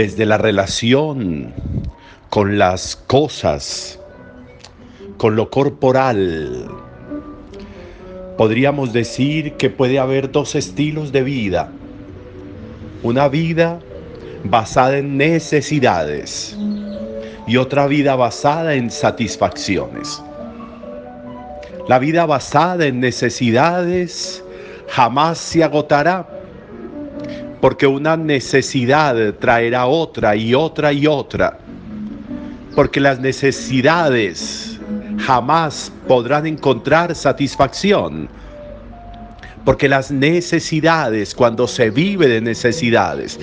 Desde la relación con las cosas, con lo corporal. Podríamos decir que puede haber dos estilos de vida. Una vida basada en necesidades y otra vida basada en satisfacciones. La vida basada en necesidades jamás se agotará porque una necesidad traerá otra y otra y otra, porque las necesidades jamás podrán encontrar satisfacción, porque las necesidades, cuando se vive de necesidades,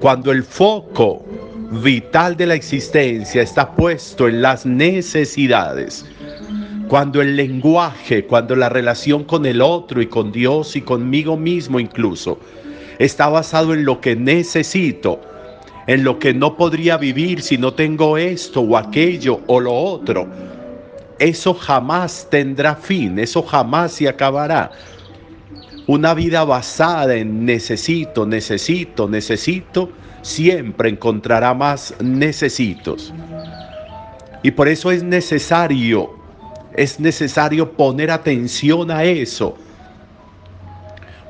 cuando el foco vital de la existencia está puesto en las necesidades, cuando el lenguaje, cuando la relación con el otro y con Dios y conmigo mismo incluso, está basado en lo que necesito, en lo que no podría vivir si no tengo esto o aquello o lo otro. Eso jamás tendrá fin, eso jamás se acabará. Una vida basada en necesito, necesito, necesito, siempre encontrará más necesitos. Y por eso es necesario, es necesario poner atención a eso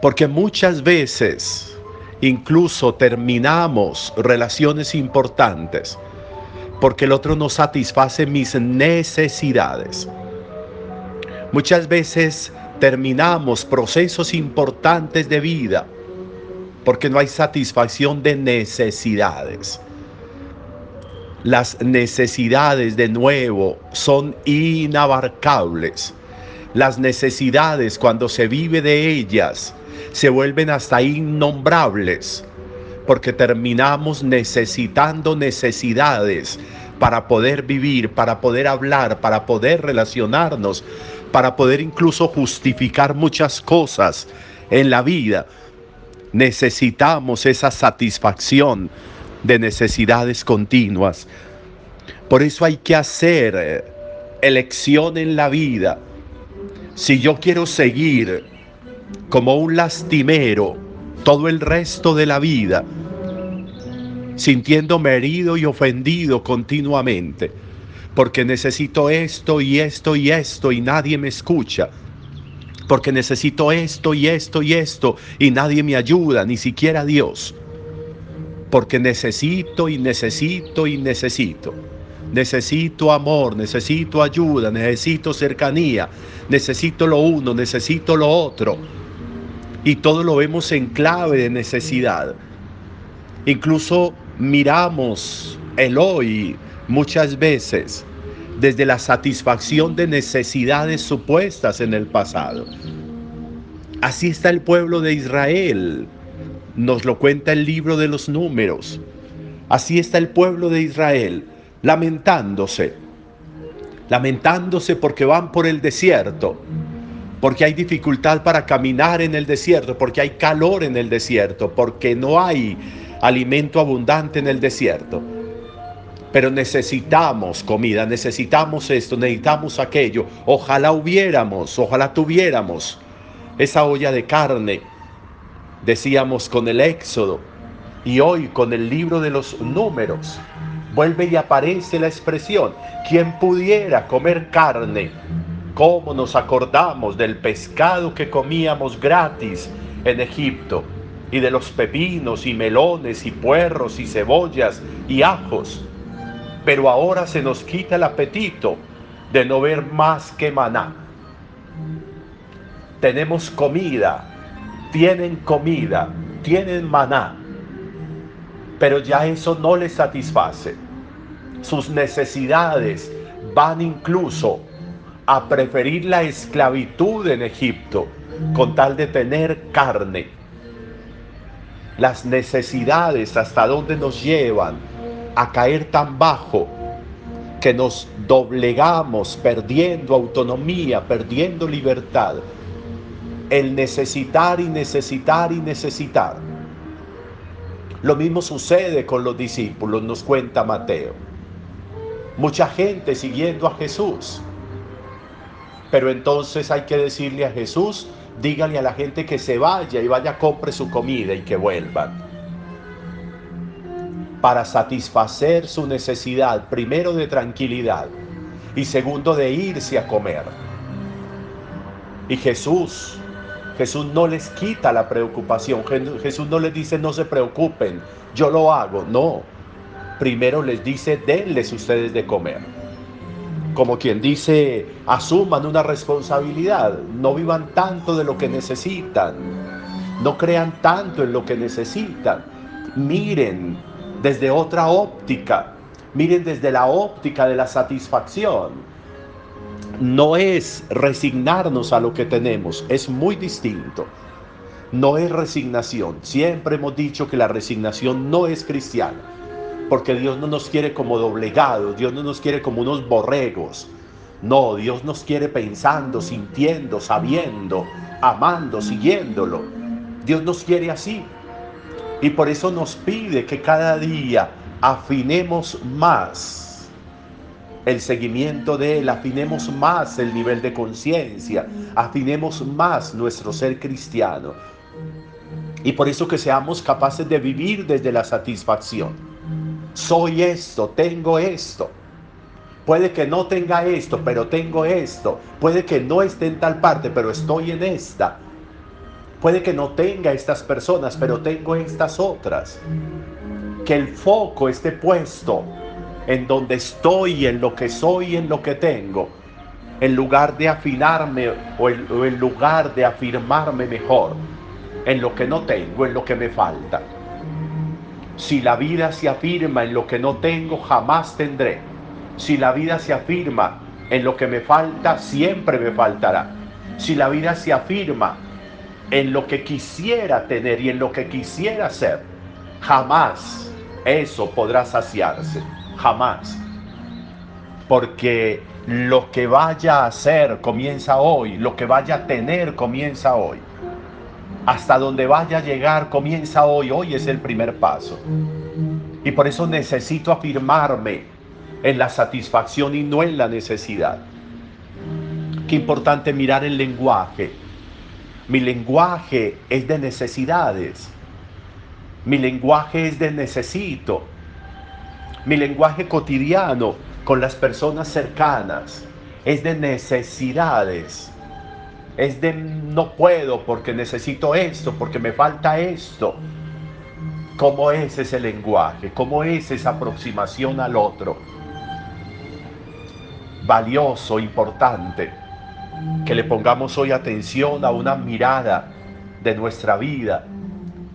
porque muchas veces incluso terminamos relaciones importantes porque el otro no satisface mis necesidades. Muchas veces terminamos procesos importantes de vida porque no hay satisfacción de necesidades. Las necesidades de nuevo son inabarcables. Las necesidades cuando se vive de ellas se vuelven hasta innombrables, porque terminamos necesitando necesidades para poder vivir, para poder hablar, para poder relacionarnos, para poder incluso justificar muchas cosas en la vida. Necesitamos esa satisfacción de necesidades continuas. Por eso hay que hacer eh, elección en la vida. Si yo quiero seguir como un lastimero todo el resto de la vida, sintiéndome herido y ofendido continuamente, porque necesito esto y esto y esto y nadie me escucha, porque necesito esto y esto y esto y nadie me ayuda, ni siquiera Dios, porque necesito y necesito y necesito. Necesito amor, necesito ayuda, necesito cercanía, necesito lo uno, necesito lo otro y todo lo vemos en clave de necesidad. Incluso miramos el hoy muchas veces desde la satisfacción de necesidades supuestas en el pasado. Así está el pueblo de Israel, nos lo cuenta el libro de los números. Así está el pueblo de Israel, lamentándose, lamentándose porque van por el desierto, porque hay dificultad para caminar en el desierto, porque hay calor en el desierto, porque no hay alimento abundante en el desierto. Pero necesitamos comida, necesitamos esto, necesitamos aquello. Ojalá hubiéramos, ojalá tuviéramos esa olla de carne, decíamos con el Éxodo, y hoy con el libro de los números, vuelve y aparece la expresión, quien pudiera comer carne cómo nos acordamos del pescado que comíamos gratis en Egipto y de los pepinos y melones y puerros y cebollas y ajos. Pero ahora se nos quita el apetito de no ver más que maná. Tenemos comida, tienen comida, tienen maná, pero ya eso no les satisface. Sus necesidades van incluso a preferir la esclavitud en Egipto con tal de tener carne. Las necesidades hasta dónde nos llevan a caer tan bajo que nos doblegamos perdiendo autonomía, perdiendo libertad. El necesitar y necesitar y necesitar. Lo mismo sucede con los discípulos, nos cuenta Mateo. Mucha gente siguiendo a Jesús, pero entonces hay que decirle a Jesús, dígale a la gente que se vaya y vaya, compre su comida y que vuelvan. Para satisfacer su necesidad, primero de tranquilidad y segundo de irse a comer. Y Jesús, Jesús no les quita la preocupación. Jesús no les dice no se preocupen, yo lo hago. No. Primero les dice denles ustedes de comer como quien dice, asuman una responsabilidad, no vivan tanto de lo que necesitan, no crean tanto en lo que necesitan, miren desde otra óptica, miren desde la óptica de la satisfacción. No es resignarnos a lo que tenemos, es muy distinto. No es resignación. Siempre hemos dicho que la resignación no es cristiana porque Dios no nos quiere como doblegados, Dios no nos quiere como unos borregos. No, Dios nos quiere pensando, sintiendo, sabiendo, amando, siguiéndolo. Dios nos quiere así. Y por eso nos pide que cada día afinemos más el seguimiento de Él, afinemos más el nivel de conciencia, afinemos más nuestro ser cristiano. Y por eso que seamos capaces de vivir desde la satisfacción soy esto, tengo esto. Puede que no tenga esto, pero tengo esto. Puede que no esté en tal parte, pero estoy en esta. Puede que no tenga estas personas, pero tengo estas otras. Que el foco esté puesto en donde estoy, en lo que soy, en lo que tengo. En lugar de afinarme o en, lugar de afirmarme mejor en lo que no tengo, en lo que me falta. Si la vida se afirma en lo que no tengo, jamás tendré. Si la vida se afirma en lo que me falta, siempre me faltará. Si la vida se afirma en lo que quisiera tener y en lo que quisiera ser, jamás eso podrá saciarse. Jamás. Porque lo que vaya a ser comienza hoy, lo que vaya a tener comienza hoy hasta donde vaya a llegar comienza hoy. Hoy es el primer paso. Y por eso necesito afirmarme en la satisfacción y no en la necesidad. Qué importante mirar el lenguaje. Mi lenguaje es de necesidades. Mi lenguaje es de necesito. Mi lenguaje cotidiano con las personas cercanas es de necesidades es de no puedo porque necesito esto, porque me falta esto. ¿Cómo es ese lenguaje? ¿Cómo es esa aproximación al otro? Valioso, importante, que le pongamos hoy atención a una mirada de nuestra vida,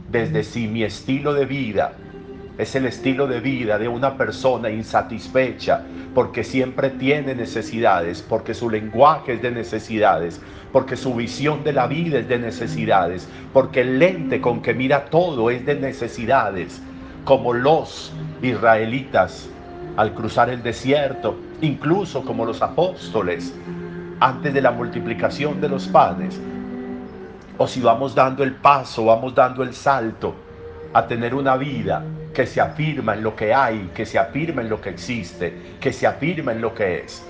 desde si mi estilo de vida es el estilo de vida de una persona insatisfecha porque siempre tiene necesidades, porque su lenguaje es de necesidades, porque su visión de la vida es de necesidades, porque el lente con que mira todo es de necesidades, como los israelitas al cruzar el desierto, incluso como los apóstoles antes de la multiplicación de los panes. O si vamos dando el paso, vamos dando el salto a tener una vida que se afirma en lo que hay, que se afirma en lo que existe, que se afirma en lo que es,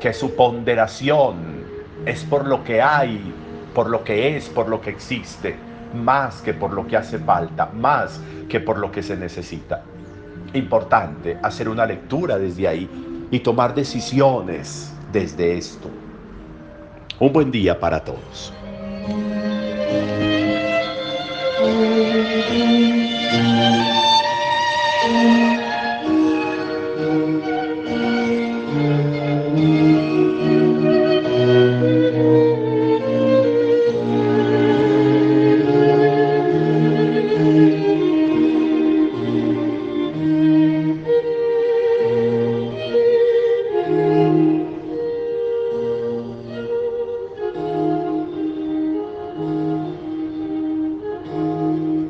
que su ponderación es por lo que hay, por lo que es, por lo que existe, más que por lo que hace falta, más que por lo que se necesita. Importante hacer una lectura desde ahí y tomar decisiones desde esto. Un buen día para todos.